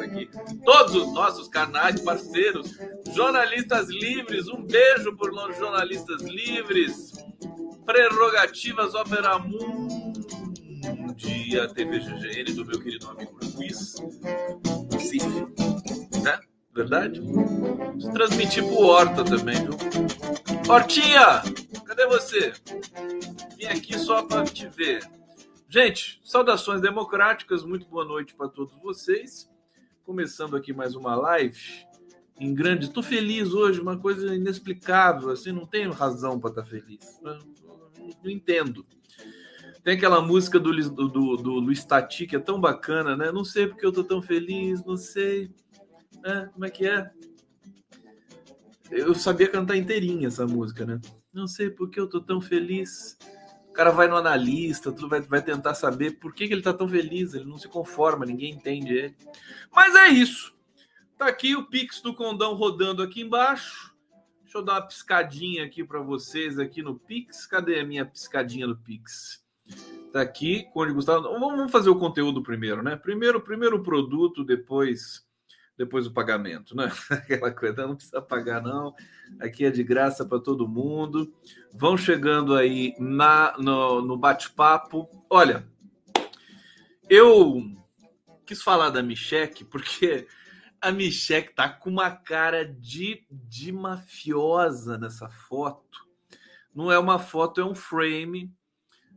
247 tudo mais aqui. Todos os nossos canais parceiros, jornalistas livres, um beijo por nós, jornalistas livres. Prerrogativas Opera Mundi, a TV GGN do meu querido amigo Luiz Cif, né? Verdade? Transmitir pro Horta também, viu? Hortinha, cadê você? Vim aqui só para te ver. Gente, saudações democráticas, muito boa noite para todos vocês. Começando aqui mais uma live em grande. Estou feliz hoje, uma coisa inexplicável, assim, não tenho razão para estar tá feliz. Não, entendo. Tem aquela música do, do, do, do Luiz Tati, que é tão bacana, né? Não sei porque eu tô tão feliz, não sei. É, como é que é? Eu sabia cantar inteirinha essa música, né? Não sei por que eu tô tão feliz. O cara vai no analista, tudo vai, vai tentar saber por que, que ele tá tão feliz. Ele não se conforma, ninguém entende ele. Mas é isso. Tá aqui o Pix do Condão rodando aqui embaixo. Deixa eu dar uma piscadinha aqui para vocês aqui no Pix. Cadê a minha piscadinha do Pix? Tá aqui, Conde Gustavo. Vamos fazer o conteúdo primeiro, né? Primeiro, primeiro produto, depois depois o pagamento, né? Aquela coisa, não precisa pagar, não. Aqui é de graça para todo mundo. Vão chegando aí na, no, no bate-papo. Olha, eu quis falar da Micheque porque a Micheque tá com uma cara de, de mafiosa nessa foto. Não é uma foto, é um frame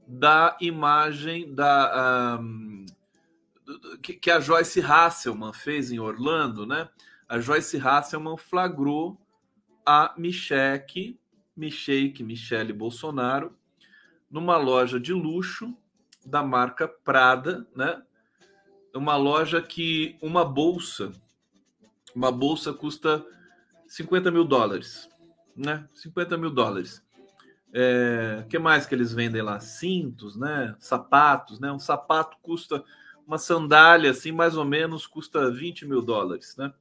da imagem da. Um, que, a Joyce Hasselman fez em Orlando, né? A Joyce Hasselman flagrou a Michelle, Michelle, Michele Bolsonaro, numa loja de luxo da marca Prada, né? Uma loja que uma bolsa, uma bolsa custa 50 mil dólares, né? 50 mil dólares. É, que mais que eles vendem lá? Cintos, né? Sapatos, né? Um sapato custa uma sandália assim, mais ou menos, custa 20 mil dólares, né?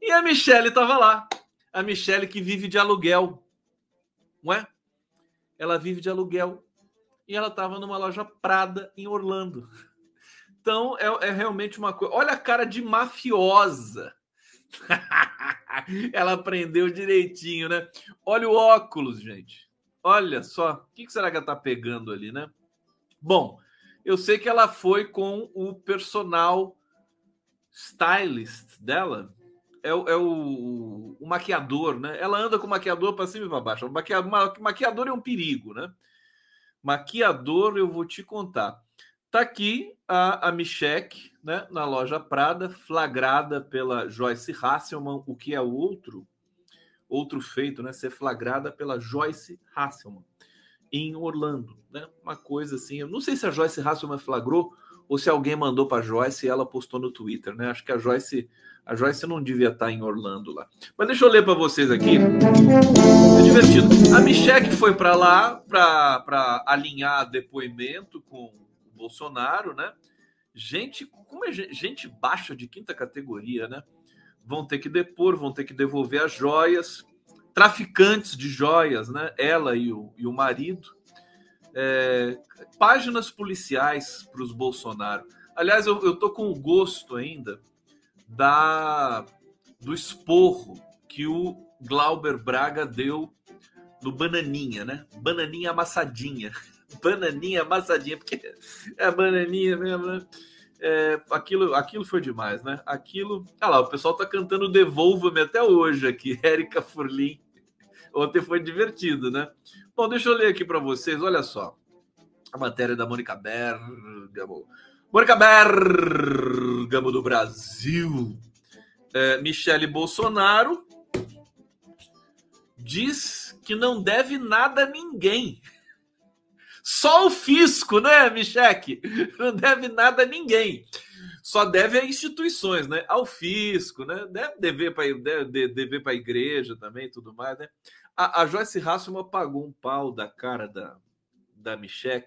E a Michelle estava lá. A Michelle que vive de aluguel, não é? Ela vive de aluguel. E ela estava numa loja Prada em Orlando. Então é, é realmente uma coisa. Olha a cara de mafiosa. ela aprendeu direitinho, né? Olha o óculos, gente. Olha só. O que será que ela tá pegando ali, né? Bom, eu sei que ela foi com o personal stylist dela. É, o, é o, o, maquiador, né? Ela anda com o maquiador para cima e para baixo. Maquiador, é um perigo, né? Maquiador, eu vou te contar. Tá aqui a, a né? Na loja Prada, flagrada pela Joyce Hasselman, o que é outro outro feito, né? Ser flagrada pela Joyce Hasselman em Orlando, né? Uma coisa assim, eu não sei se a Joyce Hasselman flagrou ou se alguém mandou para Joyce e ela postou no Twitter, né? Acho que a Joyce, a Joyce não devia estar em Orlando lá. Mas deixa eu ler para vocês aqui. É divertido. A Michelle foi para lá para alinhar depoimento com o Bolsonaro, né? Gente, como é gente baixa de quinta categoria, né? Vão ter que depor, vão ter que devolver as joias traficantes de joias, né? Ela e o, e o marido. É, páginas policiais para os Bolsonaro. Aliás, eu, eu tô com o gosto ainda da do esporro que o Glauber Braga deu no Bananinha, né? Bananinha amassadinha. Bananinha amassadinha, porque é bananinha mesmo, né? É, aquilo, aquilo foi demais, né? Aquilo. Olha lá, o pessoal tá cantando Devolva-me até hoje aqui. Érica Furlim Ontem foi divertido, né? Bom, deixa eu ler aqui para vocês. Olha só. A matéria da Mônica Bergamo. Mônica Bergamo do Brasil. É, Michele Bolsonaro diz que não deve nada a ninguém. Só o fisco, né, Micheque? Não deve nada a ninguém. Só deve a instituições, né? Ao fisco, né? Deve dever para deve dever a igreja também, tudo mais, né? A, a Joyce Hasselman pagou um pau da cara da, da Michelle.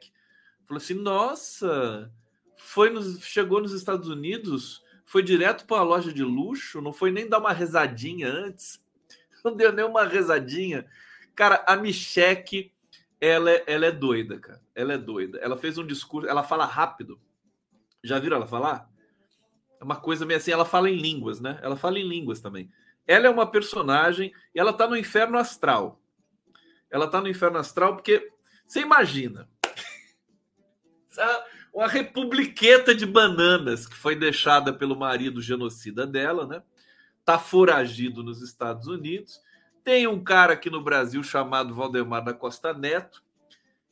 Falou assim: nossa, foi nos, chegou nos Estados Unidos, foi direto para a loja de luxo, não foi nem dar uma rezadinha antes. não deu nenhuma rezadinha. Cara, a Micheque, ela, é, ela é doida, cara. Ela é doida. Ela fez um discurso, ela fala rápido. Já viram ela falar? É uma coisa meio assim, ela fala em línguas, né? Ela fala em línguas também. Ela é uma personagem e ela tá no inferno astral. Ela tá no inferno astral porque você imagina uma republiqueta de bananas que foi deixada pelo marido genocida dela, né? Tá foragido nos Estados Unidos. Tem um cara aqui no Brasil chamado Valdemar da Costa Neto,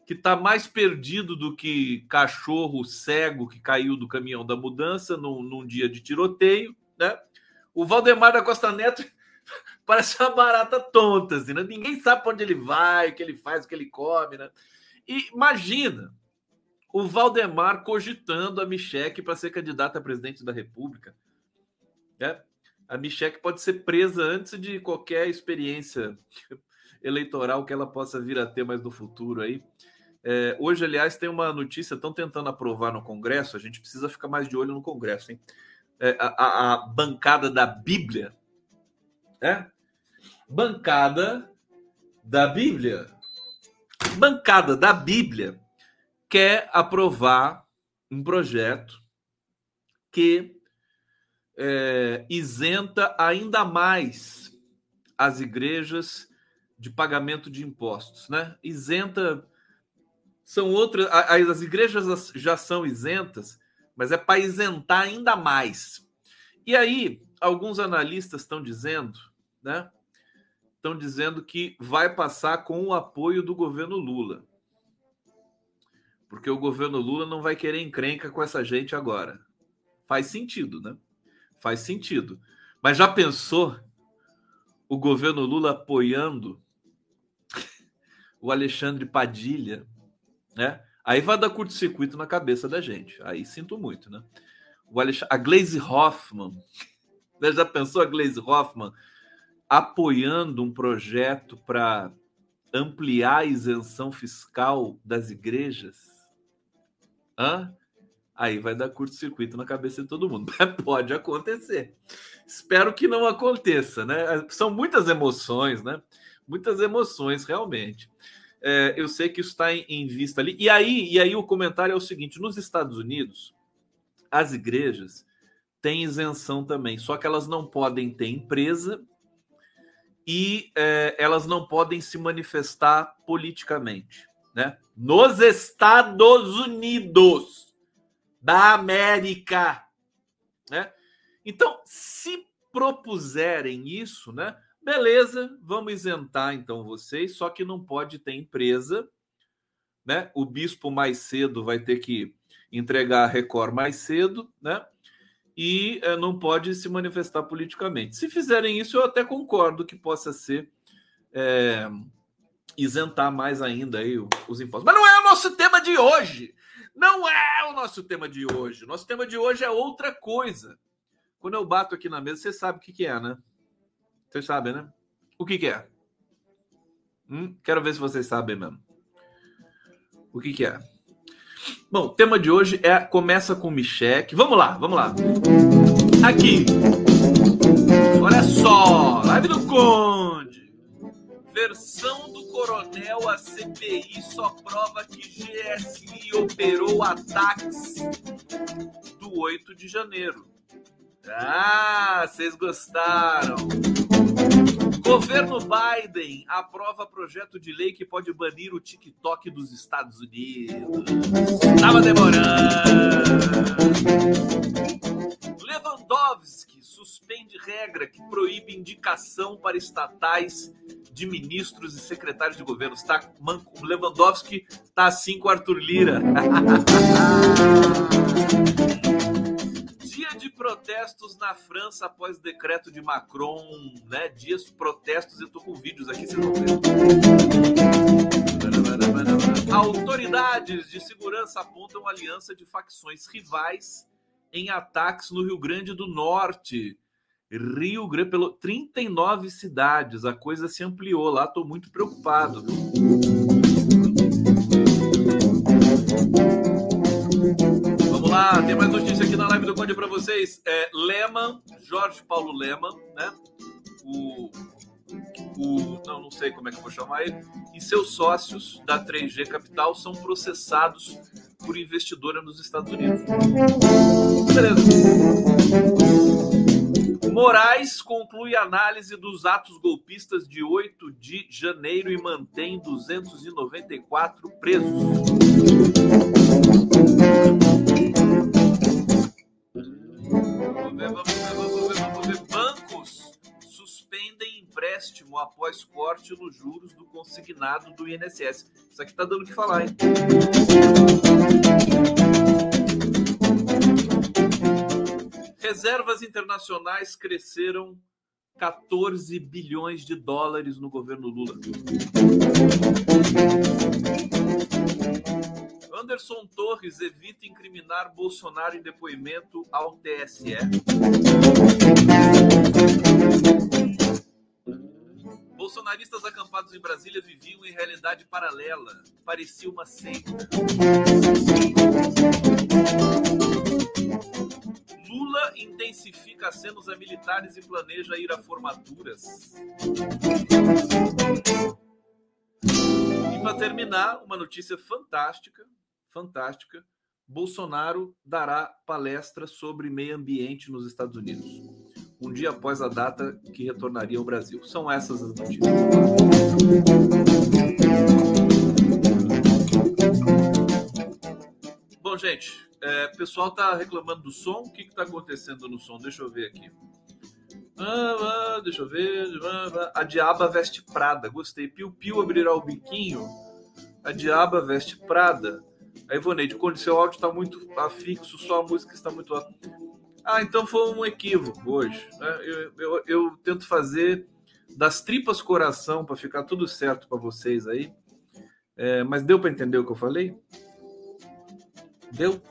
que tá mais perdido do que cachorro cego que caiu do caminhão da mudança num, num dia de tiroteio, né? O Valdemar da Costa Neto parece uma barata tonta, assim, né? Ninguém sabe para onde ele vai, o que ele faz, o que ele come, né? E imagina, o Valdemar cogitando a Micheque para ser candidata a presidente da República. É? A Micheque pode ser presa antes de qualquer experiência eleitoral que ela possa vir a ter mais no futuro aí. É, hoje, aliás, tem uma notícia, estão tentando aprovar no Congresso, a gente precisa ficar mais de olho no Congresso, hein? É, a, a, bancada da Bíblia, é? Bancada da Bíblia. Bancada da Bíblia quer aprovar um projeto que é, isenta ainda mais as igrejas de pagamento de impostos, né? Isenta são outras, as igrejas já são isentas, mas é para isentar ainda mais. E aí, alguns analistas estão dizendo, né? Estão dizendo que vai passar com o apoio do governo Lula porque o governo Lula não vai querer encrenca com essa gente agora. Faz sentido, né? Faz sentido. Mas já pensou o governo Lula apoiando o Alexandre Padilha, né? Aí vai dar curto-circuito na cabeça da gente. Aí sinto muito, né? O a Glaze Hoffman, né? já pensou a Glaze Hoffman apoiando um projeto para ampliar a isenção fiscal das igrejas? Hã? Aí vai dar curto-circuito na cabeça de todo mundo. Pode acontecer. Espero que não aconteça, né? São muitas emoções, né? Muitas emoções, realmente. É, eu sei que isso está em, em, vista ali. E aí, e aí o comentário é o seguinte: nos Estados Unidos, as igrejas têm isenção também, só que elas não podem ter empresa e é, elas não podem se manifestar politicamente né? Nos Estados Unidos da América, né? Então, se propuserem isso, né? Beleza, vamos isentar então vocês, só que não pode ter empresa, né? O bispo mais cedo vai ter que entregar a Record mais cedo, né? E é, não pode se manifestar politicamente. Se fizerem isso, eu até concordo que possa ser é, isentar mais ainda aí os impostos. Mas não é o nosso tema de hoje. Não é o nosso tema de hoje. Nosso tema de hoje é outra coisa. Quando eu bato aqui na mesa, você sabe o que, que é, né? Vocês sabem, né? O que, que é? Hum? Quero ver se vocês sabem mesmo. O que, que é? Bom, tema de hoje é começa com Micheque. Vamos lá, vamos lá. Aqui. Olha só, live do Conde. Versão do coronel, a CPI só prova que GSI operou ataques do 8 de janeiro. Ah, vocês gostaram. Governo Biden aprova projeto de lei que pode banir o TikTok dos Estados Unidos. Tava demorando. Lewandowski suspende regra que proíbe indicação para estatais de ministros e secretários de governo. Tá, Lewandowski tá assim com Arthur Lira. Protestos na França após decreto de Macron, né? Dias protestos, eu tô com vídeos aqui, vocês vão ver. Autoridades de segurança apontam aliança de facções rivais em ataques no Rio Grande do Norte. Rio Grande, pelo 39 cidades, a coisa se ampliou lá, estou muito preocupado. Lá, tem mais notícia aqui na live do Conde para vocês. É, Leman, Jorge Paulo Leman, né? O o, não, não sei como é que eu vou chamar ele, e seus sócios da 3G Capital são processados por investidora nos Estados Unidos. Beleza. Moraes conclui análise dos atos golpistas de 8 de janeiro e mantém 294 presos. Bancos suspendem empréstimo após corte nos juros do consignado do INSS. Isso aqui tá dando o que falar, hein? Reservas internacionais cresceram 14 bilhões de dólares no governo Lula. Anderson Torres evita incriminar Bolsonaro em depoimento ao TSE. Bolsonaristas acampados em Brasília viviam em realidade paralela. Parecia uma seita. Lula intensifica acenos a militares e planeja ir a formaturas. E para terminar, uma notícia fantástica, fantástica. Bolsonaro dará palestra sobre meio ambiente nos Estados Unidos, um dia após a data que retornaria ao Brasil. São essas as notícias. Bom, gente, é, o pessoal tá reclamando do som. O que que tá acontecendo no som? Deixa eu ver aqui. Ah, ah, deixa eu ver. Ah, a diaba veste Prada. Gostei. Piu Piu abrirá o biquinho. A diaba veste Prada. A Ivoneide, quando seu áudio está muito afixo, só a música está muito. Ah, então foi um equívoco hoje. Né? Eu, eu, eu tento fazer das tripas coração para ficar tudo certo para vocês aí. É, mas deu para entender o que eu falei? Deu?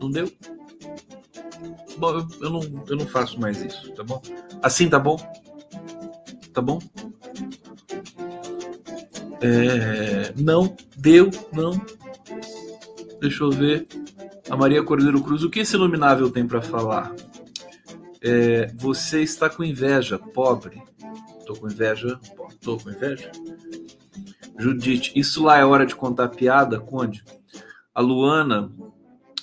Não deu? Bom, eu, eu, não, eu não faço mais isso, tá bom? Assim tá bom? Tá bom? É, não, deu, não. Deixa eu ver. A Maria Cordeiro Cruz, o que esse iluminável tem para falar? É, você está com inveja, pobre. Tô com inveja, tô com inveja. Judite, isso lá é hora de contar piada, Conde? A Luana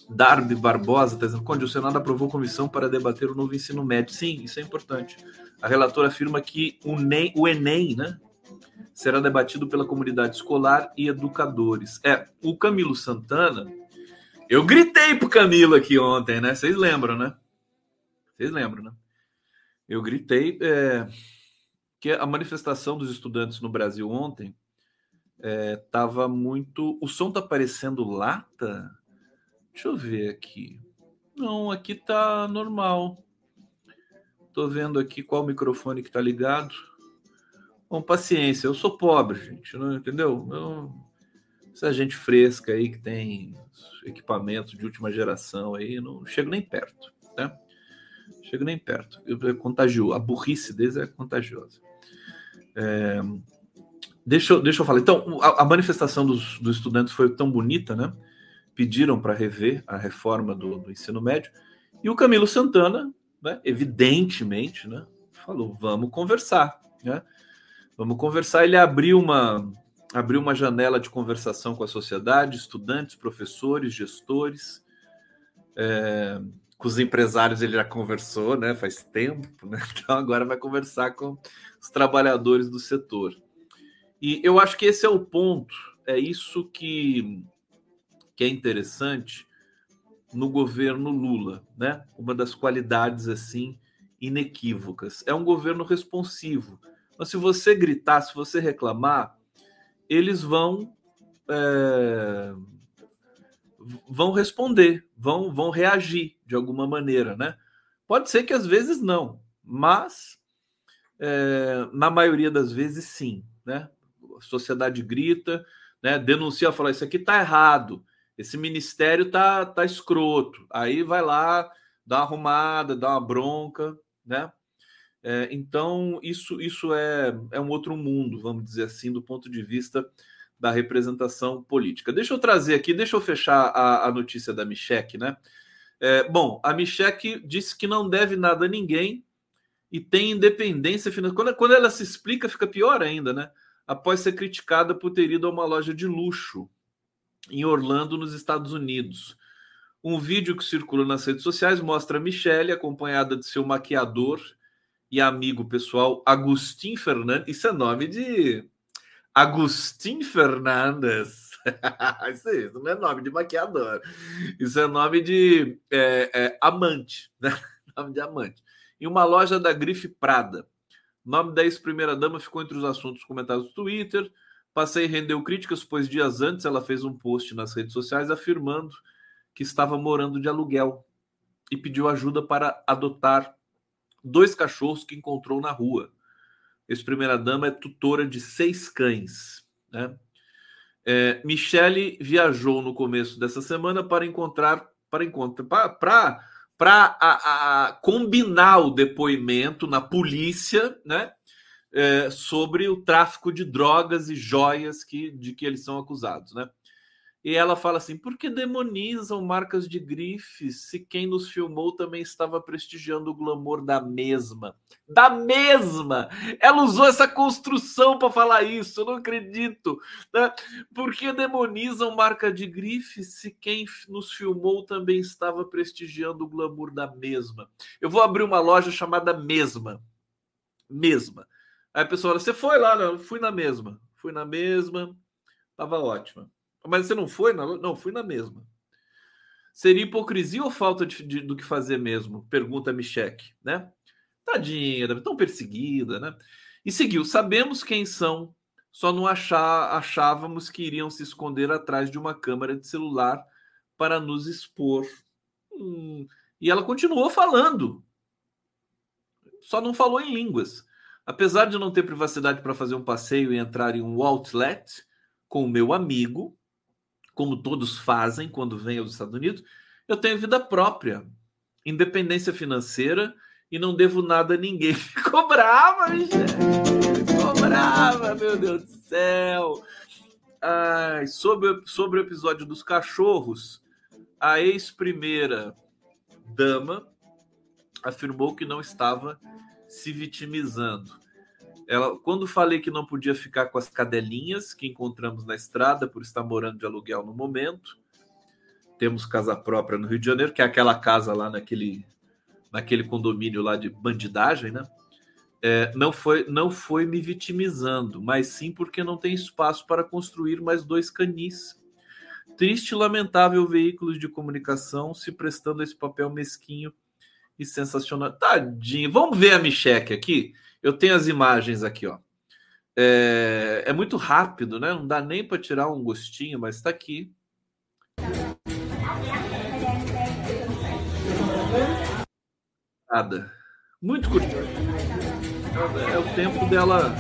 Darby Barbosa está dizendo, Conde, o Senado aprovou comissão para debater o novo ensino médio. Sim, isso é importante. A relatora afirma que o, o Enem, né, será debatido pela comunidade escolar e educadores. É, o Camilo Santana, eu gritei pro Camilo aqui ontem, né? Vocês lembram, né? Vocês lembram, né? Eu gritei é, que a manifestação dos estudantes no Brasil ontem é, muito. O som tá parecendo lata? Deixa eu ver aqui. Não, aqui tá normal. Tô vendo aqui qual microfone que tá ligado. Bom, paciência, eu sou pobre, gente, não entendeu? Eu, essa gente fresca aí que tem equipamento de última geração aí, não chego nem perto, né? Chego nem perto. Eu, é contagioso. A burrice deles é contagiosa. É, deixa, eu, deixa eu falar. Então, a, a manifestação dos, dos estudantes foi tão bonita, né? pediram para rever a reforma do, do, ensino médio. E o Camilo Santana, né, evidentemente, né, falou: vamos conversar. Né? Vamos conversar. Ele abriu uma, abriu uma janela de conversação com a sociedade, estudantes, professores, gestores. É, com os empresários ele já conversou, né? Faz tempo, né? Então agora vai conversar com os trabalhadores do setor. E eu acho que esse é o ponto, é isso que que é interessante no governo Lula, né? Uma das qualidades assim inequívocas. É um governo responsivo. Mas se você gritar, se você reclamar, eles vão é, vão responder, vão vão reagir de alguma maneira, né? Pode ser que às vezes não, mas é, na maioria das vezes sim, né? A sociedade grita, né? Denuncia, fala isso aqui está errado esse ministério tá, tá escroto. Aí vai lá, dá uma arrumada, dá uma bronca, né? É, então, isso, isso é, é um outro mundo, vamos dizer assim, do ponto de vista da representação política. Deixa eu trazer aqui, deixa eu fechar a, a notícia da Michek, né? É, bom, a Michek disse que não deve nada a ninguém e tem independência financeira. Quando, quando ela se explica, fica pior ainda, né? Após ser criticada por ter ido a uma loja de luxo em Orlando, nos Estados Unidos. Um vídeo que circula nas redes sociais mostra a Michelle acompanhada de seu maquiador e amigo pessoal Agustin Fernandes. Isso é nome de Agustin Fernandes. isso, aí, isso não é nome de maquiador. Isso é nome de é, é, amante, né? nome de amante em uma loja da Grife Prada. Nome da ex-primeira-dama ficou entre os assuntos comentados no Twitter. Passei rendeu críticas, pois dias antes ela fez um post nas redes sociais afirmando que estava morando de aluguel e pediu ajuda para adotar dois cachorros que encontrou na rua. Ex-primeira-dama é tutora de seis cães. Né? É, Michele viajou no começo dessa semana para encontrar para encontrar para para combinar o depoimento na polícia, né? É, sobre o tráfico de drogas e joias que, de que eles são acusados, né? E ela fala assim: por que demonizam marcas de grifes se quem nos filmou também estava prestigiando o glamour da mesma? Da mesma! Ela usou essa construção para falar isso, eu não acredito. Né? Por que demonizam marca de grifes se quem nos filmou também estava prestigiando o glamour da mesma? Eu vou abrir uma loja chamada Mesma. Mesma. Aí a pessoa fala: você foi lá? Não, fui na mesma. Fui na mesma, tava ótima. Mas você não foi? Na... Não, fui na mesma. Seria hipocrisia ou falta de, de, do que fazer mesmo? Pergunta Michek, né? Tadinha, tão perseguida, né? E seguiu. Sabemos quem são, só não achar, achávamos que iriam se esconder atrás de uma câmera de celular para nos expor. Hum. E ela continuou falando. Só não falou em línguas. Apesar de não ter privacidade para fazer um passeio e entrar em um outlet com o meu amigo, como todos fazem quando vêm aos Estados Unidos, eu tenho vida própria, independência financeira e não devo nada a ninguém. Ficou brava, gente. Ficou brava, meu Deus do céu. Ai, sobre, sobre o episódio dos cachorros, a ex-primeira dama afirmou que não estava se vitimizando. Ela, quando falei que não podia ficar com as cadelinhas que encontramos na estrada por estar morando de aluguel no momento, temos casa própria no Rio de Janeiro, que é aquela casa lá naquele, naquele condomínio lá de bandidagem, né? É, não foi não foi me vitimizando, mas sim porque não tem espaço para construir mais dois canis. Triste e lamentável veículos de comunicação se prestando a esse papel mesquinho e sensacional. Tadinho. Vamos ver a Micheque aqui. Eu tenho as imagens aqui, ó. É, é muito rápido, né? Não dá nem para tirar um gostinho, mas está aqui. Nada. Muito curtinho. É, é o tempo dela.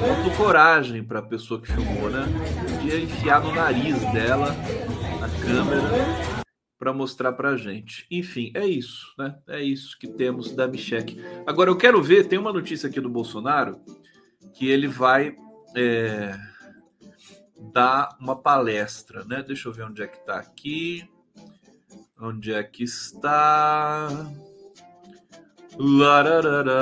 Faltou coragem para a pessoa que filmou, né? Podia enfiar no nariz dela a câmera para mostrar para a gente. Enfim, é isso, né? É isso que temos da Michelle. Agora eu quero ver, tem uma notícia aqui do Bolsonaro que ele vai é, dar uma palestra, né? Deixa eu ver onde é que está aqui. Onde é que está? Lararara.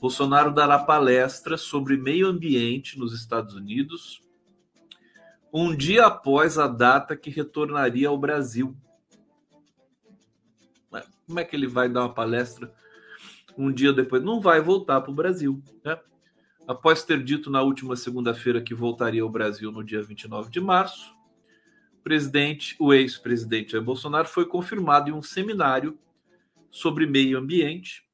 Bolsonaro dará palestra sobre meio ambiente nos Estados Unidos um dia após a data que retornaria ao Brasil. Como é que ele vai dar uma palestra um dia depois? Não vai voltar para o Brasil. Né? Após ter dito na última segunda-feira que voltaria ao Brasil no dia 29 de março, o presidente, o ex-presidente Jair Bolsonaro foi confirmado em um seminário sobre meio ambiente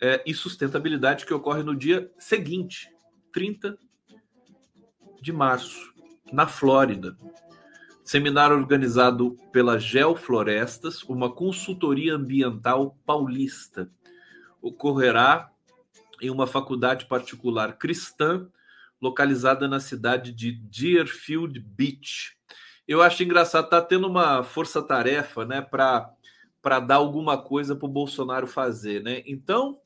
é, e sustentabilidade que ocorre no dia seguinte, 30 de março na Flórida. Seminário organizado pela Geoflorestas, uma consultoria ambiental paulista. Ocorrerá em uma faculdade particular cristã localizada na cidade de Deerfield Beach. Eu acho engraçado, tá tendo uma força-tarefa, né, para para dar alguma coisa para o Bolsonaro fazer, né? Então,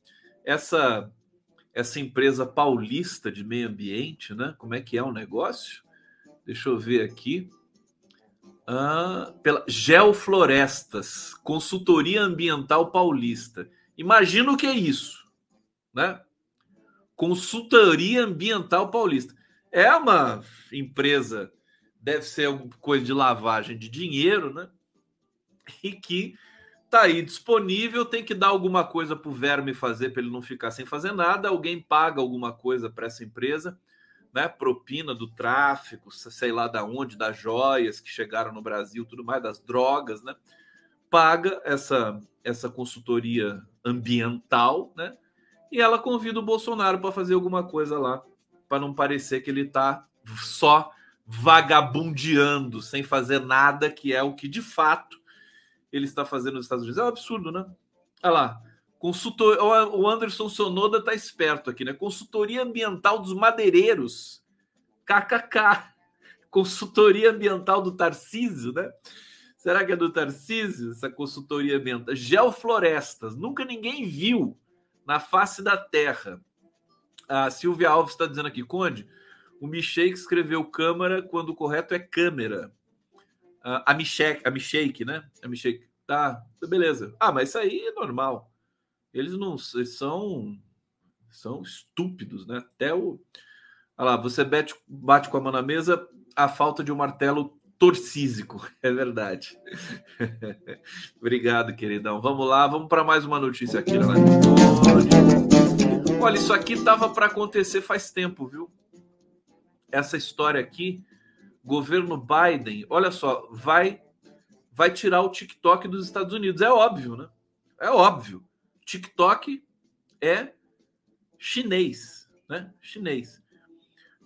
essa essa empresa paulista de meio ambiente, né? Como é que é o negócio? Deixa eu ver aqui. Ah, pela Geoflorestas, Consultoria Ambiental Paulista. Imagina o que é isso, né? Consultoria Ambiental Paulista. É uma empresa, deve ser alguma coisa de lavagem de dinheiro, né? E que tá aí disponível, tem que dar alguma coisa para o verme fazer para ele não ficar sem fazer nada. Alguém paga alguma coisa para essa empresa né, propina do tráfico, sei lá da onde, das joias que chegaram no Brasil, tudo mais, das drogas, né? Paga essa essa consultoria ambiental, né? E ela convida o Bolsonaro para fazer alguma coisa lá, para não parecer que ele está só vagabundeando, sem fazer nada, que é o que de fato ele está fazendo nos Estados Unidos. É um absurdo, né? Olha lá, Consultor... O Anderson Sonoda tá esperto aqui, né? Consultoria Ambiental dos Madeireiros. KKK. Consultoria Ambiental do Tarcísio, né? Será que é do Tarcísio essa consultoria ambiental? Geoflorestas. Nunca ninguém viu na face da Terra. A Silvia Alves está dizendo aqui, Conde, o Michel escreveu câmara quando o correto é câmera. a Michek, a Michek, né? A Michek. Tá, beleza. Ah, mas isso aí é normal eles não eles são são estúpidos, né? Até o Olha lá, você bate, bate com a mão na mesa a falta de um martelo torcísico, é verdade. Obrigado, queridão. Vamos lá, vamos para mais uma notícia aqui na Olha, isso aqui tava para acontecer faz tempo, viu? Essa história aqui, governo Biden, olha só, vai vai tirar o TikTok dos Estados Unidos, é óbvio, né? É óbvio. TikTok é chinês, né? Chinês.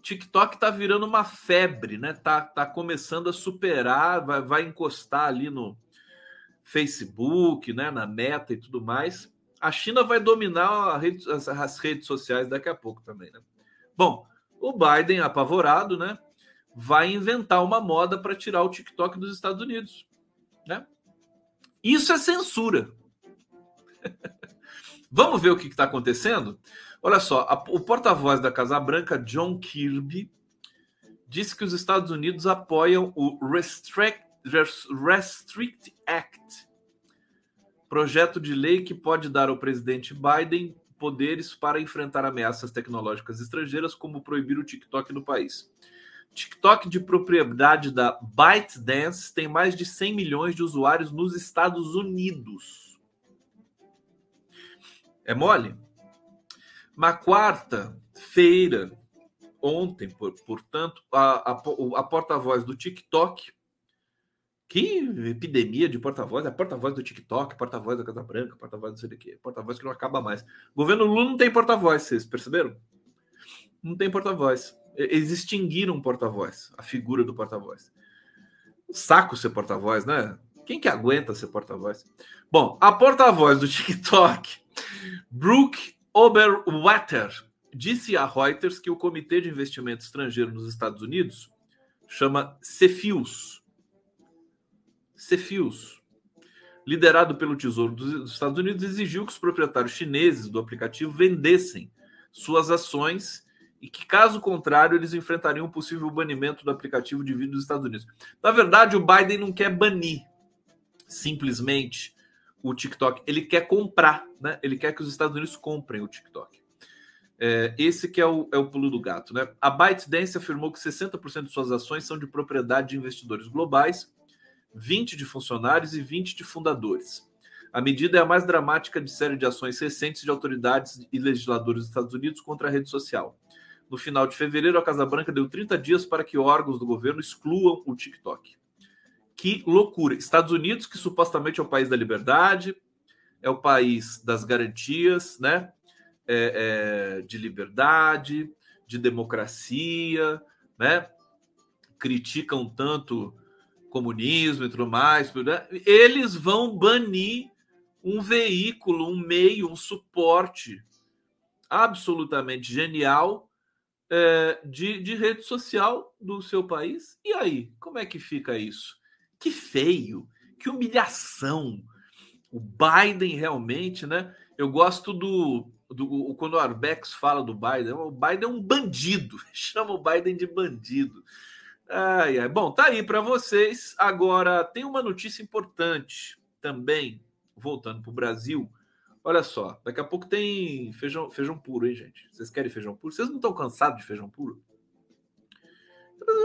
TikTok tá virando uma febre, né? Tá, tá começando a superar, vai, vai encostar ali no Facebook, né? Na Meta e tudo mais. A China vai dominar rede, as, as, redes sociais daqui a pouco também, né? Bom, o Biden, apavorado, né? Vai inventar uma moda para tirar o TikTok dos Estados Unidos, né? Isso é censura. Vamos ver o que está acontecendo? Olha só, a, o porta-voz da Casa Branca, John Kirby, disse que os Estados Unidos apoiam o Restrict, Restrict Act, projeto de lei que pode dar ao presidente Biden poderes para enfrentar ameaças tecnológicas estrangeiras, como proibir o TikTok no país. TikTok de propriedade da ByteDance tem mais de 100 milhões de usuários nos Estados Unidos. É mole? Na quarta-feira, ontem, por, portanto, a, a, a porta-voz do TikTok, que epidemia de porta-voz, é porta-voz do TikTok, porta-voz da Casa Branca, porta-voz não sei do que, porta-voz que não acaba mais. Governo Lula não tem porta-voz, vocês perceberam? Não tem porta-voz. Eles extinguiram porta-voz, a figura do porta-voz. saco ser porta-voz, né? Quem que aguenta ser porta-voz? Bom, a porta-voz do TikTok Brooke Oberwetter disse a Reuters que o Comitê de Investimento Estrangeiro nos Estados Unidos chama Cefius. Cefius, liderado pelo Tesouro dos Estados Unidos, exigiu que os proprietários chineses do aplicativo vendessem suas ações e que, caso contrário, eles enfrentariam um possível banimento do aplicativo de vídeo dos Estados Unidos. Na verdade, o Biden não quer banir simplesmente o TikTok, ele quer comprar, né? Ele quer que os Estados Unidos comprem o TikTok. É, esse que é o, é o pulo do gato, né? A ByteDance afirmou que 60% de suas ações são de propriedade de investidores globais, 20 de funcionários e 20 de fundadores. A medida é a mais dramática de série de ações recentes de autoridades e legisladores dos Estados Unidos contra a rede social. No final de fevereiro, a Casa Branca deu 30 dias para que órgãos do governo excluam o TikTok. Que loucura. Estados Unidos, que supostamente é o país da liberdade, é o país das garantias, né? É, é, de liberdade, de democracia, né? Criticam tanto comunismo e tudo mais. Né? Eles vão banir um veículo, um meio, um suporte absolutamente genial é, de, de rede social do seu país. E aí, como é que fica isso? Que feio, que humilhação. O Biden realmente, né? Eu gosto do, do quando o Arbex fala do Biden, o Biden é um bandido, chama o Biden de bandido. Ai, ai. Bom, tá aí para vocês. Agora, tem uma notícia importante também, voltando para o Brasil. Olha só, daqui a pouco tem feijão, feijão puro, hein, gente? Vocês querem feijão puro? Vocês não estão cansados de feijão puro?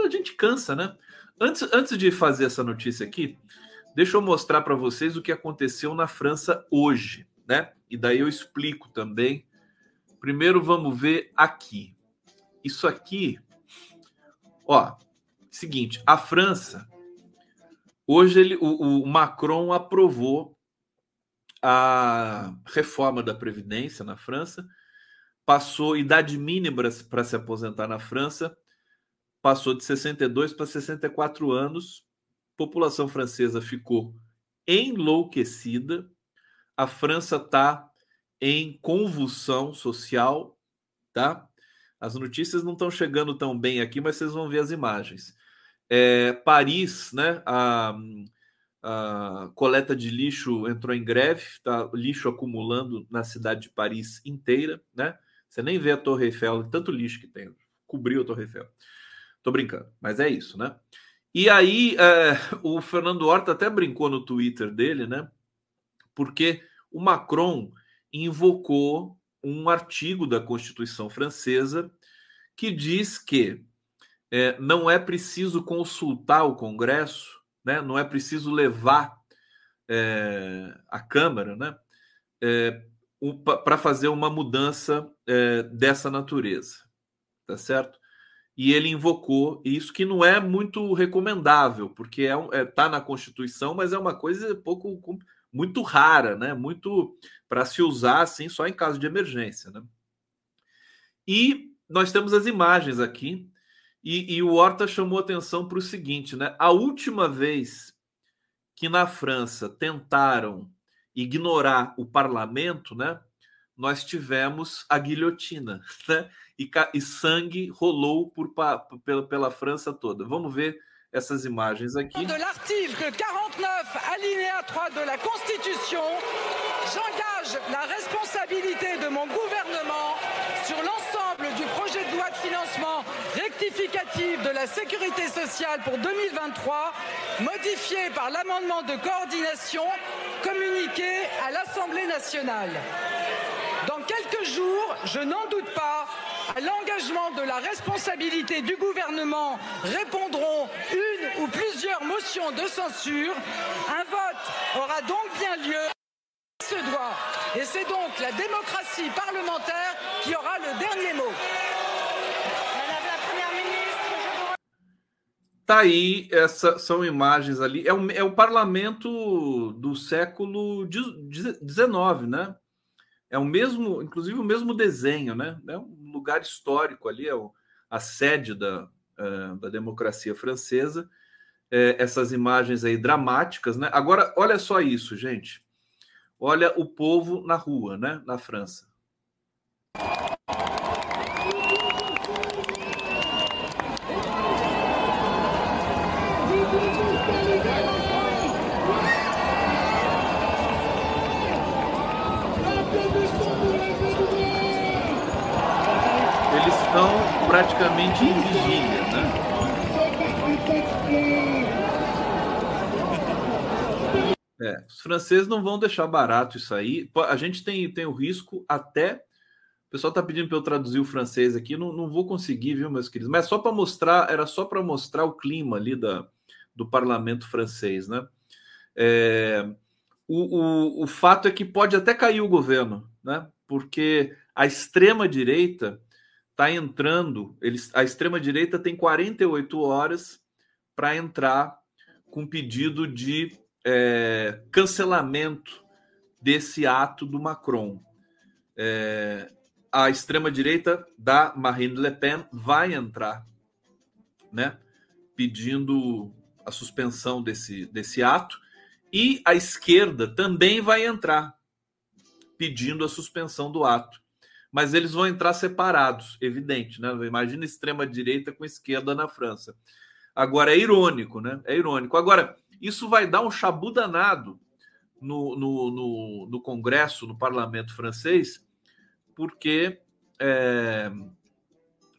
A gente cansa, né? Antes, antes de fazer essa notícia aqui, deixa eu mostrar para vocês o que aconteceu na França hoje, né? E daí eu explico também. Primeiro vamos ver aqui. Isso aqui, ó, seguinte, a França hoje ele, o, o Macron aprovou a reforma da previdência na França, passou idade mínima para se aposentar na França, passou de 62 para 64 anos. População francesa ficou enlouquecida. A França está em convulsão social, tá? As notícias não estão chegando tão bem aqui, mas vocês vão ver as imagens. É, Paris, né? A, a, coleta de lixo entrou em greve, tá? Lixo acumulando na cidade de Paris inteira, né? Você nem vê a Torre Eiffel, tanto lixo que tem, cobriu a Torre Eiffel. Tô brincando, mas é isso, né? E aí, é, o Fernando Horta até brincou no Twitter dele, né? Porque o Macron invocou um artigo da Constituição Francesa que diz que é, não é preciso consultar o Congresso, né? não é preciso levar é, a Câmara né? É, para fazer uma mudança é, dessa natureza, tá certo? E ele invocou isso que não é muito recomendável, porque é, é tá na Constituição, mas é uma coisa pouco muito rara, né? Muito para se usar assim só em caso de emergência, né? E nós temos as imagens aqui e, e o Horta chamou atenção para o seguinte, né? A última vez que na França tentaram ignorar o parlamento, né? Nós tivemos a guilhotina, né? E, e sangue rolou por, pela, pela França toda. Vamos ver essas imagens aqui. De l'article 49, alinéa 3 de la Constitution, j'engage la responsabilité de mon gouvernement sur l'ensemble du projet de loi de financement rectificatif de la sécurité sociale pour 2023, modifié par l'amendement de coordination communiqué à l'Assemblée nationale. Dans quelques jours, je n'en doute pas, à l'engagement de la responsabilité du gouvernement répondront une ou plusieurs motions de censure. Un vote aura donc bien lieu. Se doit. Et c'est donc la démocratie parlementaire qui aura le dernier mot. Madame la Première ministre, Tá aí, essas são imagens ali. É o, é o parlamento do século XIX, né? É o mesmo, inclusive o mesmo desenho, né? É um lugar histórico ali, é o, a sede da, uh, da democracia francesa. É, essas imagens aí dramáticas, né? Agora, olha só isso, gente. Olha o povo na rua, né? Na França. Estão praticamente em vigília, né? É, os franceses não vão deixar barato isso aí. A gente tem, tem o risco até. O pessoal está pedindo para eu traduzir o francês aqui, não, não vou conseguir, viu, meus queridos? Mas só para mostrar, era só para mostrar o clima ali da, do parlamento francês, né? É, o, o, o fato é que pode até cair o governo, né? Porque a extrema direita está entrando, eles, a extrema-direita tem 48 horas para entrar com pedido de é, cancelamento desse ato do Macron. É, a extrema-direita da Marine Le Pen vai entrar, né, pedindo a suspensão desse, desse ato, e a esquerda também vai entrar pedindo a suspensão do ato mas eles vão entrar separados, evidente, né? Imagina extrema direita com esquerda na França. Agora é irônico, né? É irônico. Agora, isso vai dar um chabu danado no, no, no, no Congresso, no parlamento francês, porque é,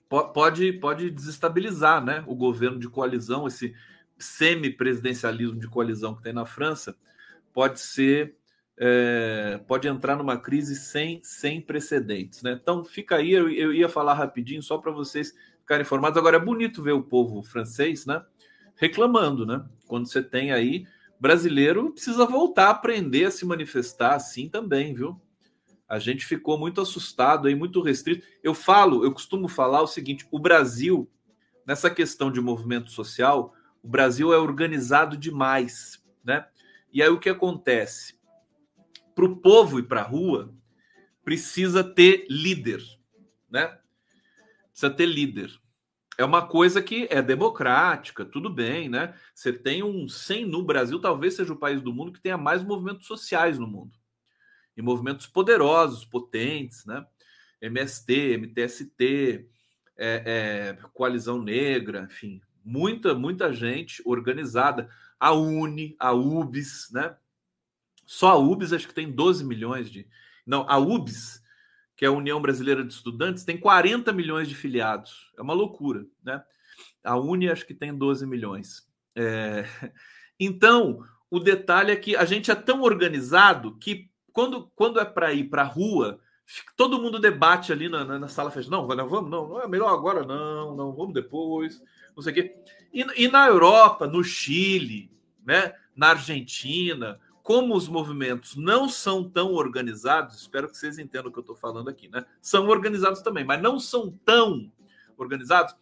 pode, pode desestabilizar né, o governo de coalizão, esse semi-presidencialismo de coalizão que tem na França, pode ser. É, pode entrar numa crise sem, sem precedentes. Né? Então, fica aí, eu, eu ia falar rapidinho só para vocês ficarem informados. Agora, é bonito ver o povo francês né, reclamando, né? Quando você tem aí brasileiro precisa voltar a aprender a se manifestar assim também, viu? A gente ficou muito assustado aí, muito restrito. Eu falo, eu costumo falar o seguinte: o Brasil, nessa questão de movimento social, o Brasil é organizado demais, né? E aí o que acontece? Para o povo ir para a rua, precisa ter líder, né? Precisa ter líder. É uma coisa que é democrática, tudo bem, né? Você tem um 100 no Brasil, talvez seja o país do mundo que tenha mais movimentos sociais no mundo e movimentos poderosos, potentes, né? MST, MTST, é, é, Coalizão Negra, enfim, muita, muita gente organizada. A UNE, a UBS, né? Só a UBS acho que tem 12 milhões de. Não, a UBS, que é a União Brasileira de Estudantes, tem 40 milhões de filiados. É uma loucura, né? A UNE acho que tem 12 milhões. É... Então, o detalhe é que a gente é tão organizado que quando, quando é para ir para a rua, todo mundo debate ali na, na, na sala. Não, não, vamos, não, não é melhor agora, não, não, vamos depois, não sei o quê. E, e na Europa, no Chile, né, na Argentina, como os movimentos não são tão organizados, espero que vocês entendam o que eu estou falando aqui, né? São organizados também, mas não são tão organizados.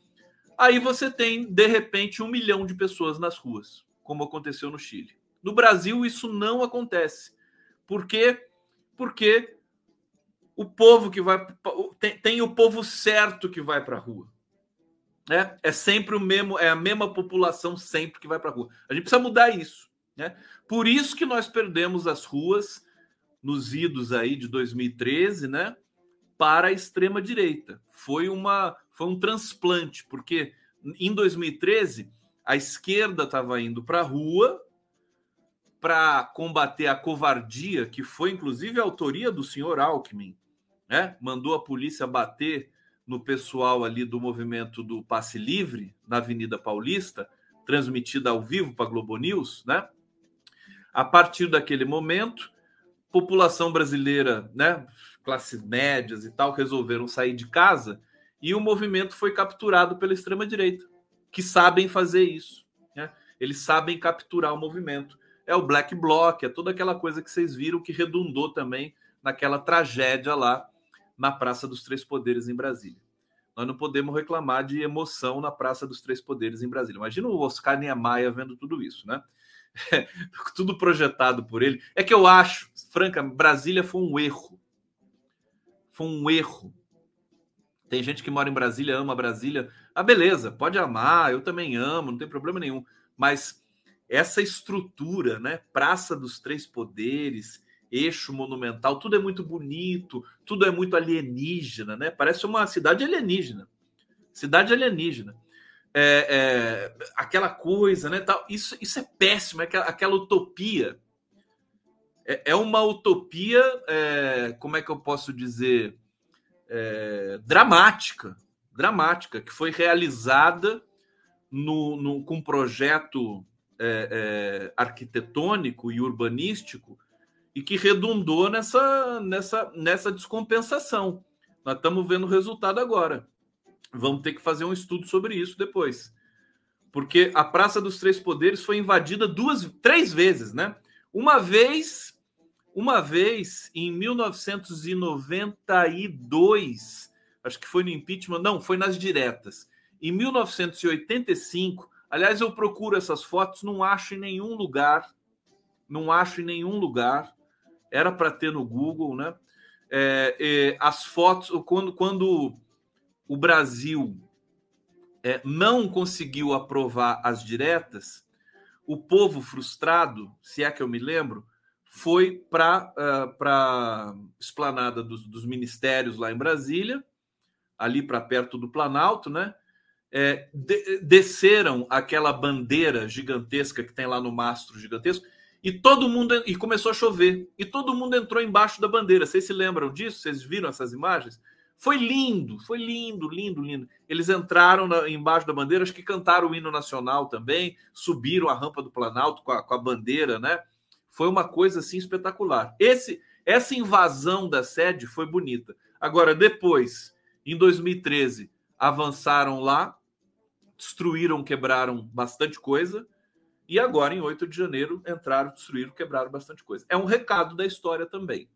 Aí você tem, de repente, um milhão de pessoas nas ruas, como aconteceu no Chile. No Brasil, isso não acontece. Por quê? Porque o povo que vai. Tem, tem o povo certo que vai para a rua. Né? É sempre o mesmo, é a mesma população sempre que vai para a rua. A gente precisa mudar isso. Né? Por isso que nós perdemos as ruas nos idos aí de 2013, né? Para a extrema direita. Foi uma foi um transplante, porque em 2013 a esquerda estava indo para a rua para combater a covardia, que foi inclusive a autoria do senhor Alckmin, né? Mandou a polícia bater no pessoal ali do movimento do Passe Livre, na Avenida Paulista, transmitida ao vivo para Globo News, né? A partir daquele momento, população brasileira, né, classes médias e tal, resolveram sair de casa e o movimento foi capturado pela extrema direita, que sabem fazer isso, né? Eles sabem capturar o movimento é o Black Bloc, é toda aquela coisa que vocês viram que redundou também naquela tragédia lá na Praça dos Três Poderes em Brasília. Nós não podemos reclamar de emoção na Praça dos Três Poderes em Brasília. Imagina o Oscar Niemeyer vendo tudo isso, né? tudo projetado por ele. É que eu acho, franca, Brasília foi um erro. Foi um erro. Tem gente que mora em Brasília, ama Brasília. Ah, beleza, pode amar, eu também amo, não tem problema nenhum. Mas essa estrutura, né? Praça dos Três Poderes, eixo monumental, tudo é muito bonito, tudo é muito alienígena, né? Parece uma cidade alienígena. Cidade alienígena. É, é, aquela coisa, né? Tal, isso, isso é péssimo, é aquela, aquela utopia. É, é uma utopia, é, como é que eu posso dizer? É, dramática, dramática, que foi realizada no, no, com um projeto é, arquitetônico e urbanístico e que redundou nessa, nessa, nessa descompensação. Nós estamos vendo o resultado agora. Vamos ter que fazer um estudo sobre isso depois. Porque a Praça dos Três Poderes foi invadida duas, três vezes, né? Uma vez, uma vez em 1992, acho que foi no impeachment, não, foi nas diretas. Em 1985, Aliás, eu procuro essas fotos, não acho em nenhum lugar. Não acho em nenhum lugar. Era para ter no Google, né? É, é, as fotos, quando, quando o Brasil é, não conseguiu aprovar as diretas, o povo frustrado, se é que eu me lembro, foi para uh, a esplanada dos, dos ministérios lá em Brasília, ali para perto do Planalto, né? é, de, desceram aquela bandeira gigantesca que tem lá no mastro gigantesco e todo mundo e começou a chover e todo mundo entrou embaixo da bandeira. Vocês se lembram disso? Vocês viram essas imagens? Foi lindo, foi lindo, lindo, lindo. Eles entraram na, embaixo da bandeira, acho que cantaram o hino nacional também, subiram a rampa do Planalto com a, com a bandeira, né? Foi uma coisa assim espetacular. Esse, essa invasão da sede foi bonita. Agora, depois, em 2013, avançaram lá, destruíram, quebraram bastante coisa. E agora, em 8 de janeiro, entraram, destruíram, quebraram bastante coisa. É um recado da história também.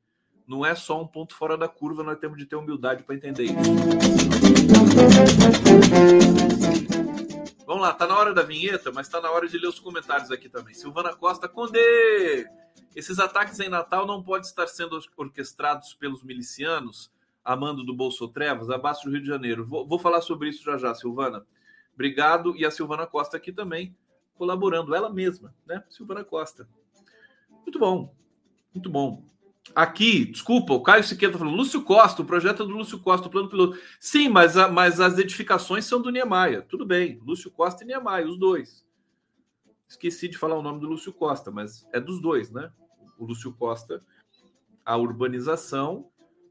Não é só um ponto fora da curva, nós temos de ter humildade para entender isso. Vamos lá, tá na hora da vinheta, mas tá na hora de ler os comentários aqui também. Silvana Costa, Conde! Esses ataques em Natal não podem estar sendo orquestrados pelos milicianos, amando do Bolso Trevas, abaixo do Rio de Janeiro. Vou, vou falar sobre isso já já, Silvana. Obrigado. E a Silvana Costa aqui também, colaborando, ela mesma, né? Silvana Costa. Muito bom, muito bom. Aqui, desculpa, o Caio Siqueira falou, Lúcio Costa, o projeto é do Lúcio Costa, o plano piloto. Sim, mas, a, mas as edificações são do Niemeyer. Tudo bem, Lúcio Costa e Niemeyer, os dois. Esqueci de falar o nome do Lúcio Costa, mas é dos dois, né? O Lúcio Costa, a urbanização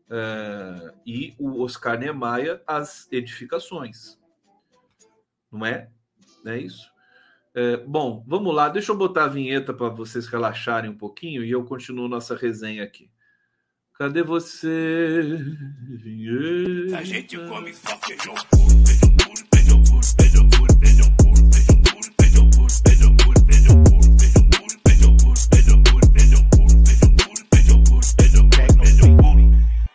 é, e o Oscar Niemeyer, as edificações. Não é? É isso? É, bom, vamos lá. Deixa eu botar a vinheta para vocês relaxarem um pouquinho e eu continuo nossa resenha aqui. Cadê você? Vinheta. A gente come só feijão puro, feijão puro, feijão puro, feijão puro, feijão puro, feijão puro, feijão puro, feijão puro, feijão puro.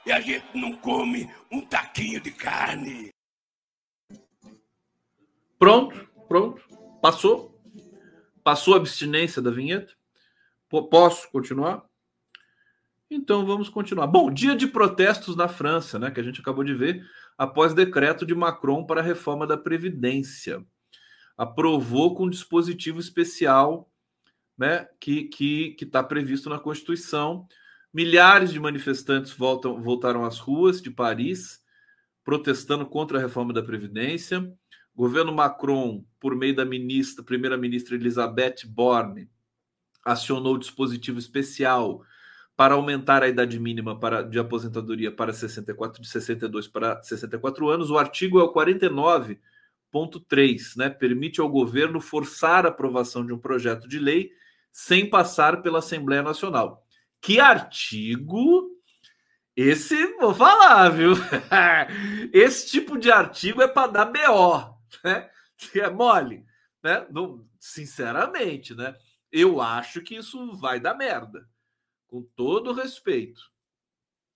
E a gente não come um taquinho de carne. Pronto, pronto. Passou? Passou a abstinência da vinheta? Posso continuar? Então vamos continuar. Bom, dia de protestos na França, né, que a gente acabou de ver, após decreto de Macron para a reforma da Previdência. Aprovou com um dispositivo especial né, que está previsto na Constituição. Milhares de manifestantes voltam, voltaram às ruas de Paris, protestando contra a reforma da Previdência. Governo Macron, por meio da ministra, primeira-ministra Elizabeth Borne, acionou o dispositivo especial para aumentar a idade mínima para, de aposentadoria para 64 de 62 para 64 anos. O artigo é o 49.3, né? Permite ao governo forçar a aprovação de um projeto de lei sem passar pela Assembleia Nacional. Que artigo esse vou falar, viu? Esse tipo de artigo é para dar BO né? Que é mole, né? Não, sinceramente, né? Eu acho que isso vai dar merda. Com todo respeito.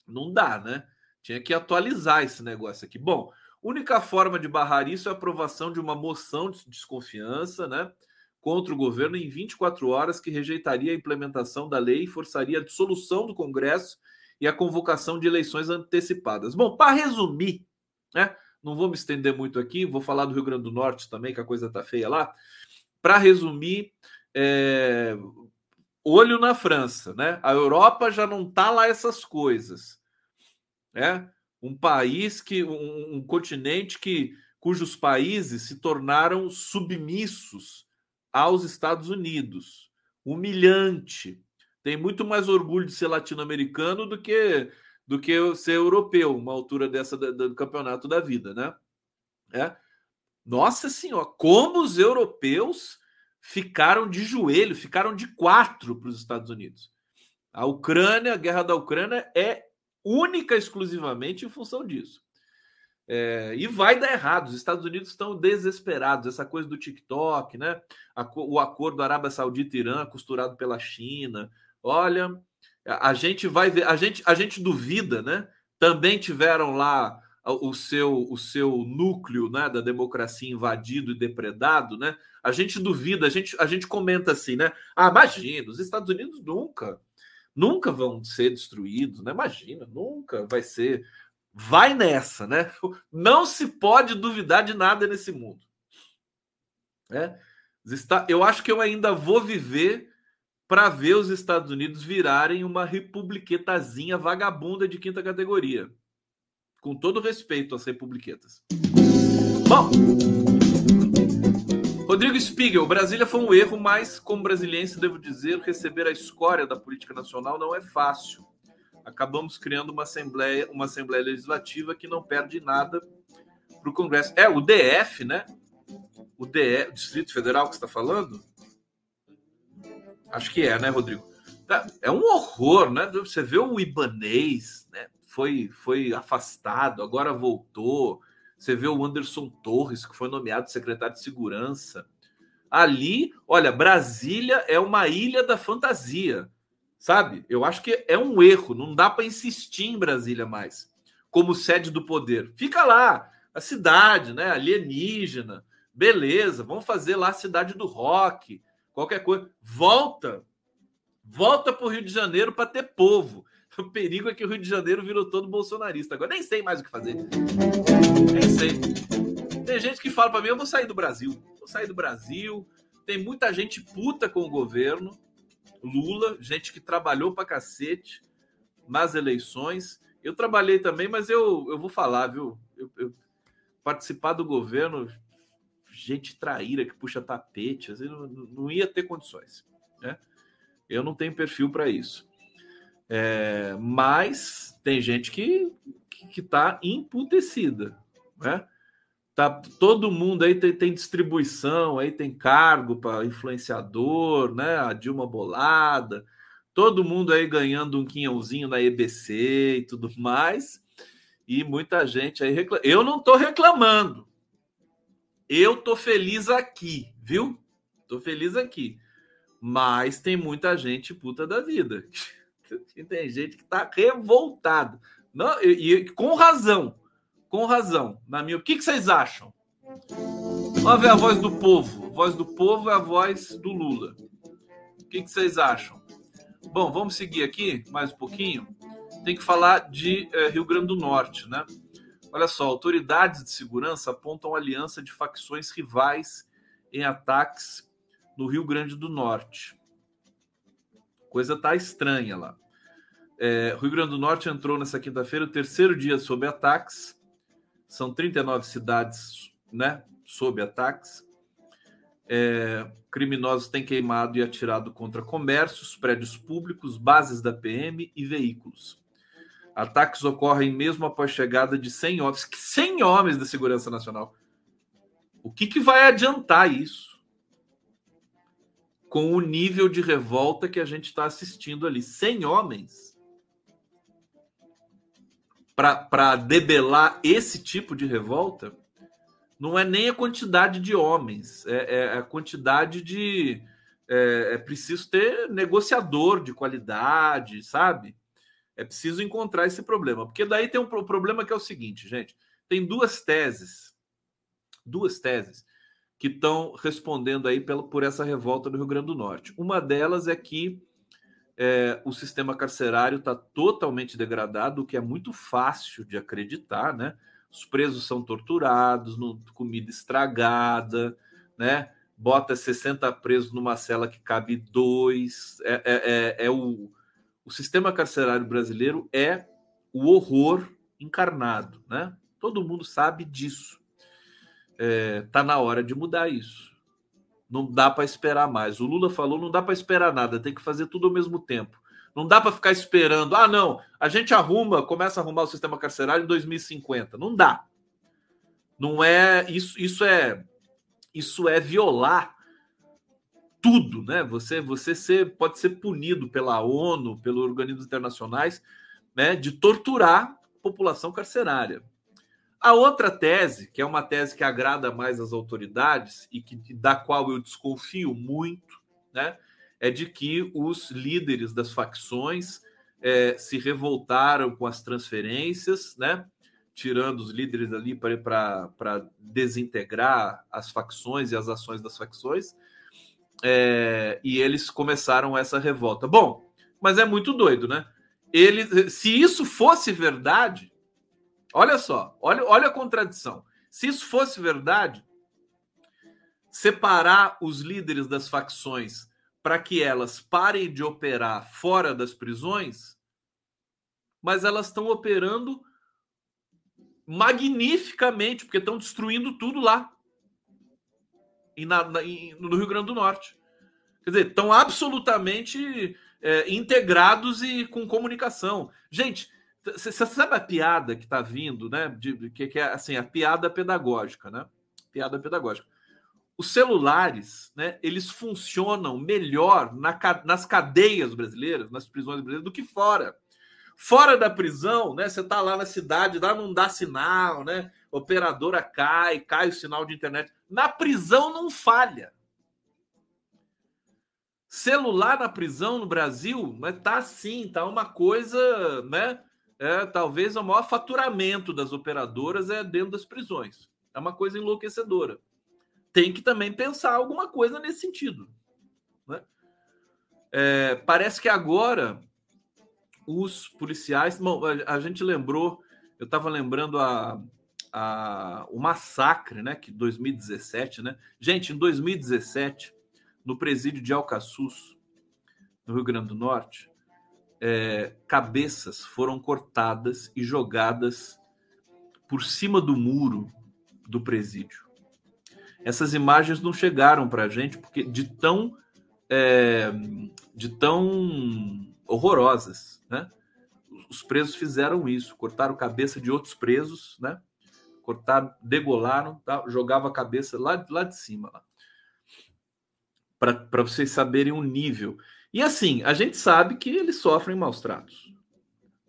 Não dá, né? Tinha que atualizar esse negócio aqui. Bom, única forma de barrar isso é a aprovação de uma moção de desconfiança, né? Contra o governo em 24 horas, que rejeitaria a implementação da lei e forçaria a dissolução do Congresso e a convocação de eleições antecipadas. Bom, para resumir, né? Não vou me estender muito aqui, vou falar do Rio Grande do Norte também, que a coisa tá feia lá. Para resumir, é... olho na França, né? A Europa já não tá lá essas coisas, né? Um país que, um, um continente que cujos países se tornaram submissos aos Estados Unidos. Humilhante. Tem muito mais orgulho de ser latino-americano do que do que ser europeu, uma altura dessa do, do campeonato da vida, né? É. Nossa senhora, como os europeus ficaram de joelho, ficaram de quatro para os Estados Unidos. A Ucrânia, a guerra da Ucrânia é única exclusivamente em função disso. É, e vai dar errado. Os Estados Unidos estão desesperados. Essa coisa do TikTok, né? o acordo Arábia Saudita-Irã costurado pela China. Olha, a gente vai ver, a gente, a gente duvida, né? Também tiveram lá o seu o seu núcleo né, da democracia invadido e depredado, né? A gente duvida, a gente, a gente comenta assim, né? Ah, imagina, os Estados Unidos nunca, nunca vão ser destruídos, né? Imagina, nunca vai ser. Vai nessa, né? Não se pode duvidar de nada nesse mundo. É? Eu acho que eu ainda vou viver para ver os Estados Unidos virarem uma republiquetazinha vagabunda de quinta categoria. Com todo respeito às republiquetas. Bom, Rodrigo Spiegel, Brasília foi um erro, mas como brasiliense devo dizer, receber a escória da política nacional não é fácil. acabamos criando uma assembleia, uma assembleia legislativa que não perde nada para o Congresso. É o DF, né? O DF, Distrito Federal que está falando? Acho que é, né, Rodrigo? Tá, é um horror, né? Você vê o Ibanês, né? Foi, foi afastado, agora voltou. Você vê o Anderson Torres, que foi nomeado secretário de segurança. Ali, olha, Brasília é uma ilha da fantasia, sabe? Eu acho que é um erro, não dá para insistir em Brasília mais como sede do poder. Fica lá, a cidade, né? Alienígena, beleza, vamos fazer lá a cidade do rock, qualquer coisa. Volta, volta para o Rio de Janeiro para ter povo. O perigo é que o Rio de Janeiro virou todo bolsonarista. Agora nem sei mais o que fazer. Nem sei. Tem gente que fala para mim: eu vou sair do Brasil. Vou sair do Brasil. Tem muita gente puta com o governo. Lula, gente que trabalhou para cacete nas eleições. Eu trabalhei também, mas eu, eu vou falar, viu? Eu, eu participar do governo, gente traíra que puxa tapete, assim, não, não ia ter condições. Né? Eu não tenho perfil para isso. É, mas tem gente que que está emputecida, né? Tá todo mundo aí tem, tem distribuição, aí tem cargo para influenciador, né? A Dilma Bolada, todo mundo aí ganhando um quinhãozinho na EBC e tudo mais. E muita gente aí reclama. Eu não estou reclamando. Eu tô feliz aqui, viu? Tô feliz aqui. Mas tem muita gente puta da vida. Tem gente que tá revoltado. Não, e, e, com razão. Com razão. Na minha, o que, que vocês acham? Vamos ver a voz do povo. A voz do povo é a voz do Lula. O que, que vocês acham? Bom, vamos seguir aqui mais um pouquinho. Tem que falar de eh, Rio Grande do Norte, né? Olha só, autoridades de segurança apontam aliança de facções rivais em ataques no Rio Grande do Norte. Coisa tá estranha lá. É, Rio Grande do Norte entrou nessa quinta-feira, o terceiro dia sob ataques. São 39 cidades né, sob ataques. É, criminosos têm queimado e atirado contra comércios, prédios públicos, bases da PM e veículos. Ataques ocorrem mesmo após chegada de 100 homens. 100 homens da Segurança Nacional. O que, que vai adiantar isso? Com o nível de revolta que a gente está assistindo ali. 100 homens para debelar esse tipo de revolta não é nem a quantidade de homens, é, é a quantidade de. É, é preciso ter negociador de qualidade, sabe? É preciso encontrar esse problema. Porque daí tem um problema que é o seguinte, gente. Tem duas teses, duas teses que estão respondendo aí pela, por essa revolta do Rio Grande do Norte. Uma delas é que é, o sistema carcerário está totalmente degradado, o que é muito fácil de acreditar, né? Os presos são torturados, no, comida estragada, né? Bota 60 presos numa cela que cabe dois. É, é, é, é o, o sistema carcerário brasileiro é o horror encarnado, né? Todo mundo sabe disso. É, tá na hora de mudar isso. Não dá para esperar mais. O Lula falou, não dá para esperar nada, tem que fazer tudo ao mesmo tempo. Não dá para ficar esperando. Ah, não, a gente arruma, começa a arrumar o sistema carcerário em 2050. Não dá. Não é isso. Isso é isso é violar tudo, né? Você, você ser, pode ser punido pela ONU, pelos organismos internacionais, né, de torturar a população carcerária. A outra tese, que é uma tese que agrada mais às autoridades e que da qual eu desconfio muito, né, é de que os líderes das facções é, se revoltaram com as transferências, né, tirando os líderes ali para desintegrar as facções e as ações das facções é, e eles começaram essa revolta. Bom, mas é muito doido, né? Ele, se isso fosse verdade, olha só, olha, olha a contradição. Se isso fosse verdade, separar os líderes das facções para que elas parem de operar fora das prisões, mas elas estão operando magnificamente, porque estão destruindo tudo lá e na, na, no Rio Grande do Norte. Quer dizer, estão absolutamente é, integrados e com comunicação. Gente, você sabe a piada que está vindo, né? De, que, que é assim, a piada pedagógica, né? Piada pedagógica. Os celulares, né? Eles funcionam melhor na, nas cadeias brasileiras, nas prisões brasileiras, do que fora. Fora da prisão, né? Você tá lá na cidade, lá não dá sinal, né? Operadora cai, cai o sinal de internet. Na prisão não falha. Celular na prisão no Brasil, mas tá assim, tá uma coisa, né? É, talvez o maior faturamento das operadoras é dentro das prisões. É uma coisa enlouquecedora. Tem que também pensar alguma coisa nesse sentido. Né? É, parece que agora os policiais. Bom, a, a gente lembrou, eu estava lembrando a, a, o massacre, né? Que 2017, né? Gente, em 2017 no presídio de Alcaçuz, no Rio Grande do Norte, é, cabeças foram cortadas e jogadas por cima do muro do presídio. Essas imagens não chegaram para a gente porque de tão é, de tão horrorosas, né? Os presos fizeram isso, cortaram cabeça de outros presos, né? Cortaram, degolaram, tá? jogava a cabeça lá, lá de cima. Lá para vocês saberem o nível. E assim, a gente sabe que eles sofrem maus tratos.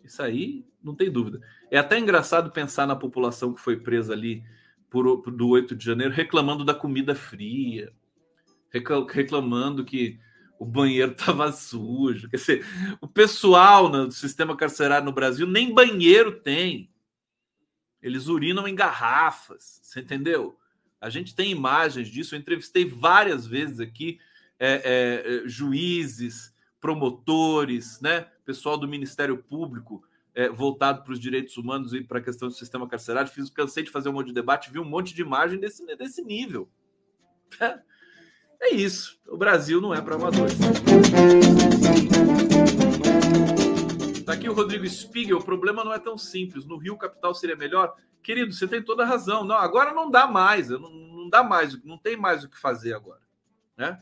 Isso aí não tem dúvida. É até engraçado pensar na população que foi presa ali por, do 8 de janeiro reclamando da comida fria, reclamando que o banheiro estava sujo. Quer dizer, o pessoal no sistema carcerário no Brasil nem banheiro tem. Eles urinam em garrafas, você entendeu? A gente tem imagens disso. Eu entrevistei várias vezes aqui é, é, juízes, promotores, né? pessoal do Ministério Público é, voltado para os direitos humanos e para a questão do sistema carcerário. Fiz, cansei de fazer um monte de debate, vi um monte de imagem desse, desse nível. É isso. O Brasil não é para amadores. Tá aqui o Rodrigo Spiegel. O problema não é tão simples. No Rio, capital seria melhor. Querido, você tem toda a razão. Não, agora não dá mais. Não, não dá mais. Não tem mais o que fazer agora. Né?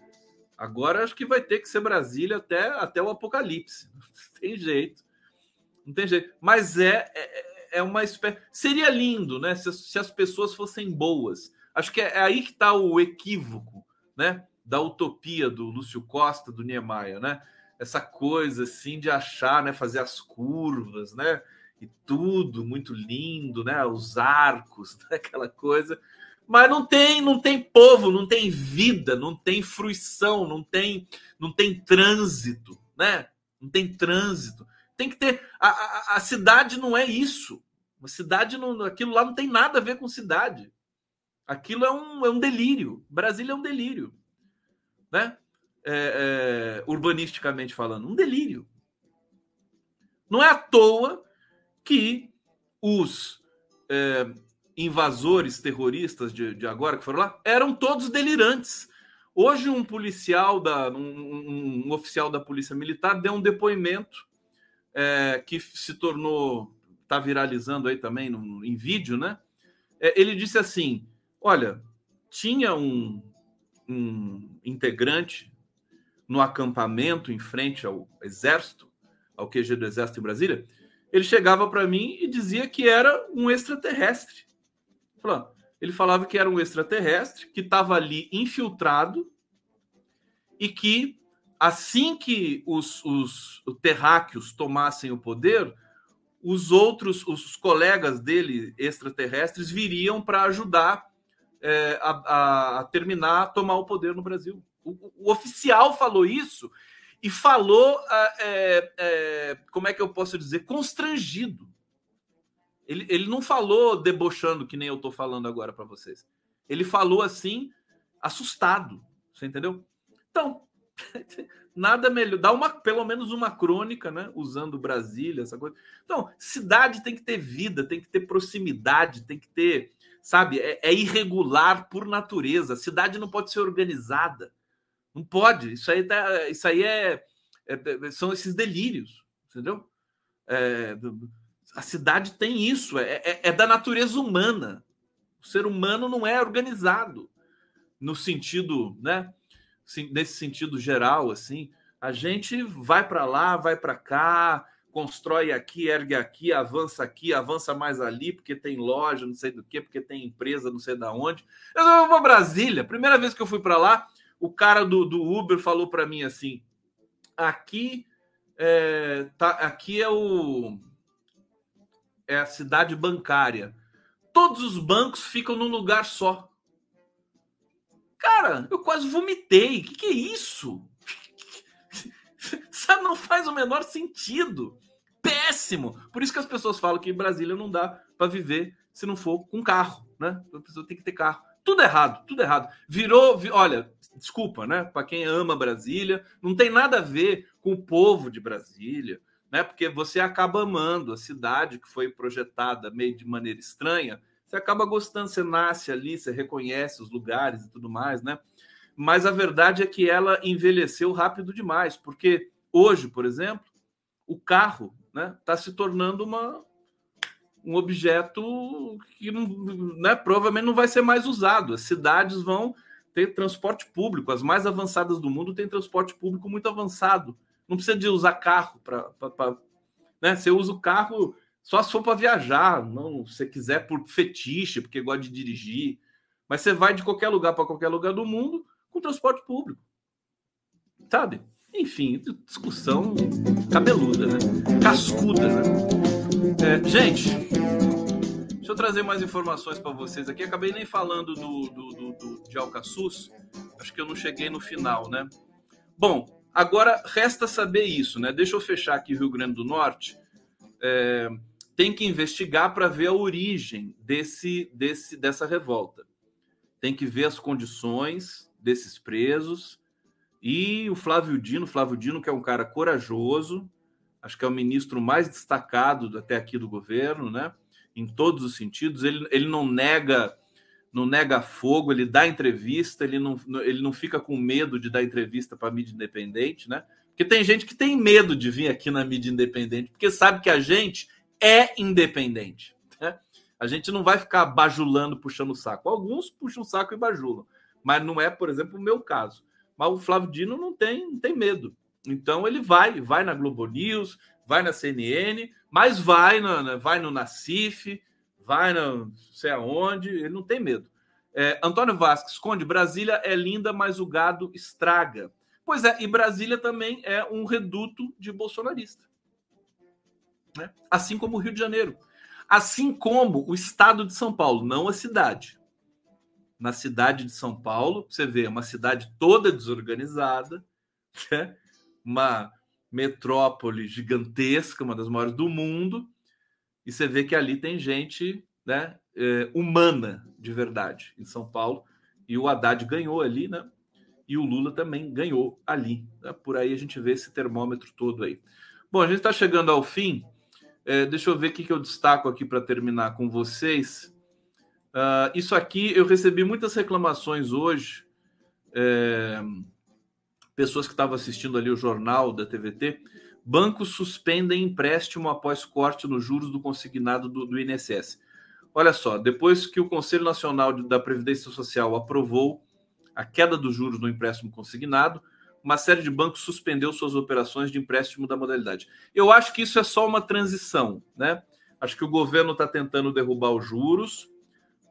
Agora acho que vai ter que ser Brasília até, até o apocalipse. Não tem jeito. Não tem jeito. Mas é, é, é uma espécie. Seria lindo, né? Se, se, as pessoas fossem boas. Acho que é, é aí que está o equívoco, né? Da utopia do Lúcio Costa, do Niemeyer, né? Essa coisa assim de achar, né? Fazer as curvas, né? e tudo muito lindo, né? Os arcos, né? aquela coisa. Mas não tem, não tem povo, não tem vida, não tem fruição, não tem, não tem trânsito, né? Não tem trânsito. Tem que ter. A, a, a cidade não é isso. A cidade não, aquilo lá não tem nada a ver com cidade. Aquilo é um, é um delírio. Brasília é um delírio, né? É, é, urbanisticamente falando, um delírio. Não é à toa que os é, invasores terroristas de, de, agora que foram lá eram todos delirantes. Hoje um policial da um, um oficial da polícia militar deu um depoimento é, que se tornou está viralizando aí também no, em vídeo, né? É, ele disse assim: olha, tinha um, um integrante no acampamento em frente ao exército, ao QG do exército em Brasília, ele chegava para mim e dizia que era um extraterrestre. Ele falava que era um extraterrestre que estava ali infiltrado e que assim que os, os terráqueos tomassem o poder, os outros, os colegas dele extraterrestres viriam para ajudar é, a, a, terminar, a tomar o poder no Brasil. O, o oficial falou isso e falou, ah, é, é, como é que eu posso dizer, constrangido. Ele, ele não falou debochando, que nem eu estou falando agora para vocês. Ele falou assim, assustado. Você entendeu? Então, nada melhor. Dá uma, pelo menos uma crônica, né? Usando Brasília, essa coisa. Então, cidade tem que ter vida, tem que ter proximidade, tem que ter, sabe? É, é irregular por natureza. Cidade não pode ser organizada. Não pode. Isso aí, tá, isso aí é, é, é são esses delírios, entendeu? É, a cidade tem isso, é, é, é, da natureza humana. O ser humano não é organizado no sentido, né? Nesse sentido geral, assim, A gente vai para lá, vai para cá, constrói aqui, ergue aqui, avança aqui, avança mais ali, porque tem loja, não sei do que, porque tem empresa, não sei da onde. Eu vou para Brasília. Primeira vez que eu fui para lá, o cara do, do Uber falou para mim assim: aqui é, tá, aqui é o é a cidade bancária. Todos os bancos ficam num lugar só. Cara, eu quase vomitei. O que, que é isso? Sabe, não faz o menor sentido. Péssimo. Por isso que as pessoas falam que em Brasília não dá para viver se não for com carro, né? A pessoa tem que ter carro. Tudo errado, tudo errado. Virou, olha, desculpa, né? Para quem ama Brasília, não tem nada a ver com o povo de Brasília, né? Porque você acaba amando a cidade que foi projetada meio de maneira estranha, você acaba gostando, você nasce ali, você reconhece os lugares e tudo mais, né? Mas a verdade é que ela envelheceu rápido demais, porque hoje, por exemplo, o carro né, está se tornando uma, um objeto que né, provavelmente não vai ser mais usado. As cidades vão ter transporte público, as mais avançadas do mundo têm transporte público muito avançado. Não precisa de usar carro para. Né? Você usa o carro só se for para viajar, não se quiser por fetiche, porque gosta de dirigir. Mas você vai de qualquer lugar para qualquer lugar do mundo com transporte público. Sabe? Enfim, discussão cabeluda, né? Cascuda, né? É, gente, deixa eu trazer mais informações para vocês aqui. Acabei nem falando do, do, do, do, de Alcaçuz. Acho que eu não cheguei no final, né? Bom, agora resta saber isso, né? Deixa eu fechar aqui Rio Grande do Norte. É, tem que investigar para ver a origem desse, desse, dessa revolta. Tem que ver as condições desses presos. E o Flávio Dino, Flávio Dino, que é um cara corajoso, acho que é o ministro mais destacado até aqui do governo, né? Em todos os sentidos. Ele, ele não nega não nega fogo, ele dá entrevista, ele não, ele não fica com medo de dar entrevista para a mídia independente, né? Porque tem gente que tem medo de vir aqui na mídia independente, porque sabe que a gente é independente. Né? A gente não vai ficar bajulando, puxando o saco. Alguns puxam o saco e bajulam, mas não é, por exemplo, o meu caso. Mas o Flávio Dino não tem, não tem medo. Então ele vai, vai na Globo News, vai na CNN, mas vai, na, vai no Nacif, vai não sei aonde, ele não tem medo. É, Antônio Vasques, Conde, Brasília é linda, mas o gado estraga. Pois é, e Brasília também é um reduto de bolsonarista. Né? Assim como o Rio de Janeiro. Assim como o estado de São Paulo, não a cidade. Na cidade de São Paulo, você vê uma cidade toda desorganizada, né? Uma metrópole gigantesca, uma das maiores do mundo, e você vê que ali tem gente né, é, humana de verdade em São Paulo. E o Haddad ganhou ali, né? E o Lula também ganhou ali. Né? Por aí a gente vê esse termômetro todo aí. Bom, a gente está chegando ao fim. É, deixa eu ver o que, que eu destaco aqui para terminar com vocês. Uh, isso aqui, eu recebi muitas reclamações hoje. É, pessoas que estavam assistindo ali o jornal da TVT. Bancos suspendem empréstimo após corte nos juros do consignado do, do INSS. Olha só, depois que o Conselho Nacional da Previdência Social aprovou a queda dos juros no empréstimo consignado, uma série de bancos suspendeu suas operações de empréstimo da modalidade. Eu acho que isso é só uma transição, né? Acho que o governo está tentando derrubar os juros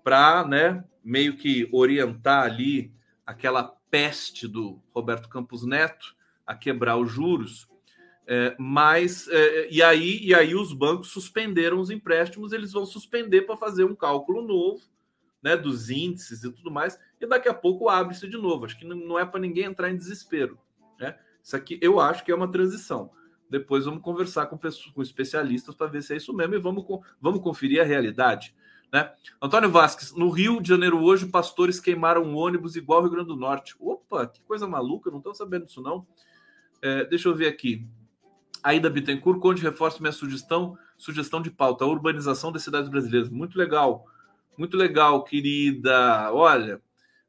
para, né, meio que orientar ali aquela peste do Roberto Campos Neto a quebrar os juros. É, mas é, e aí e aí os bancos suspenderam os empréstimos, eles vão suspender para fazer um cálculo novo, né, dos índices e tudo mais e daqui a pouco abre-se de novo. Acho que não é para ninguém entrar em desespero. Né? Isso aqui eu acho que é uma transição. Depois vamos conversar com, pessoas, com especialistas para ver se é isso mesmo e vamos, vamos conferir a realidade. Né? Antônio Vasques, no Rio de Janeiro hoje, pastores queimaram um ônibus igual ao Rio Grande do Norte. Opa, que coisa maluca, não estou sabendo disso não. É, deixa eu ver aqui. Aida Bittencourt, Conde, reforça minha sugestão, sugestão de pauta, a urbanização das cidades brasileiras. Muito legal, muito legal, querida. Olha,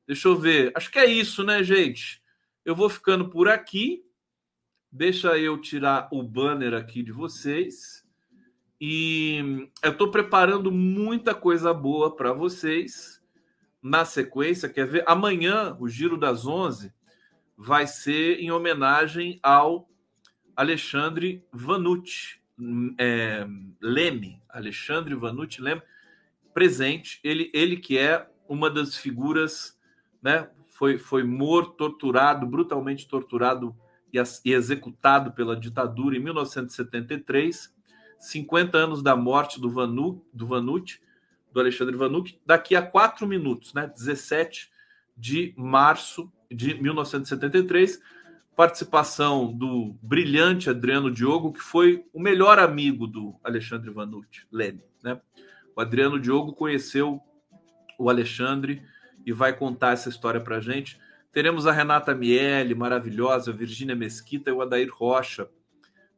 Deixa eu ver. Acho que é isso, né, gente? Eu vou ficando por aqui. Deixa eu tirar o banner aqui de vocês. E eu estou preparando muita coisa boa para vocês na sequência. Quer ver? Amanhã, o Giro das 11, vai ser em homenagem ao Alexandre Vanucci é, Leme, Alexandre Vanucci Leme, presente. Ele, ele que é uma das figuras, né? Foi, foi morto, torturado, brutalmente torturado e, e executado pela ditadura em 1973, 50 anos da morte do, Vanu, do Vanucci, do Alexandre Vanucci, daqui a quatro minutos, né? 17 de março de 1973 participação do brilhante Adriano Diogo, que foi o melhor amigo do Alexandre Vanucci, Leme. Né? O Adriano Diogo conheceu o Alexandre e vai contar essa história para gente. Teremos a Renata Miele, maravilhosa, Virgínia Mesquita e o Adair Rocha.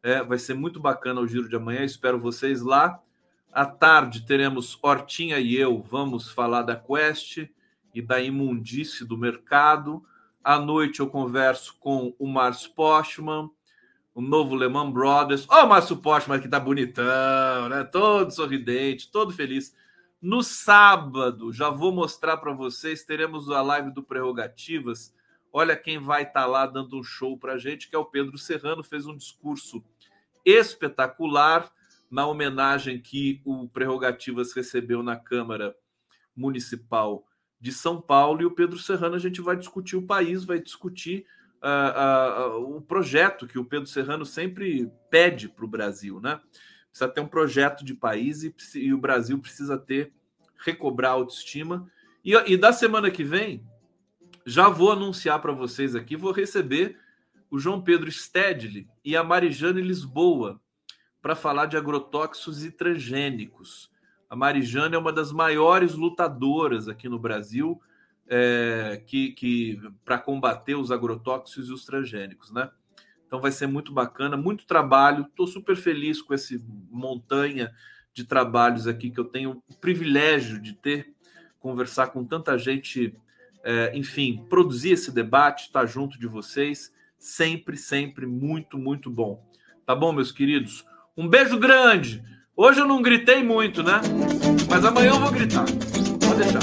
É, vai ser muito bacana o giro de amanhã, espero vocês lá. À tarde teremos Hortinha e eu, vamos falar da Quest e da imundície do mercado. À noite eu converso com o Márcio Postman, o novo Lehman Brothers. Ó, oh, o Márcio Postman que tá bonitão, né? Todo sorridente, todo feliz. No sábado, já vou mostrar para vocês, teremos a live do Prerrogativas. Olha quem vai estar tá lá dando um show para gente, que é o Pedro Serrano, fez um discurso espetacular na homenagem que o Prerrogativas recebeu na Câmara Municipal de São Paulo e o Pedro Serrano a gente vai discutir o país, vai discutir uh, uh, o projeto que o Pedro Serrano sempre pede para o Brasil, né? Precisa ter um projeto de país e, e o Brasil precisa ter recobrar a autoestima. E, e da semana que vem, já vou anunciar para vocês aqui, vou receber o João Pedro Stedley e a Marijane Lisboa para falar de agrotóxicos e transgênicos. A Marijane é uma das maiores lutadoras aqui no Brasil é, que, que para combater os agrotóxicos e os transgênicos, né? Então vai ser muito bacana, muito trabalho. Estou super feliz com esse montanha de trabalhos aqui que eu tenho o privilégio de ter, conversar com tanta gente, é, enfim, produzir esse debate, estar tá junto de vocês, sempre, sempre muito, muito bom. Tá bom, meus queridos? Um beijo grande. Hoje eu não gritei muito, né? Mas amanhã eu vou gritar. Pode deixar.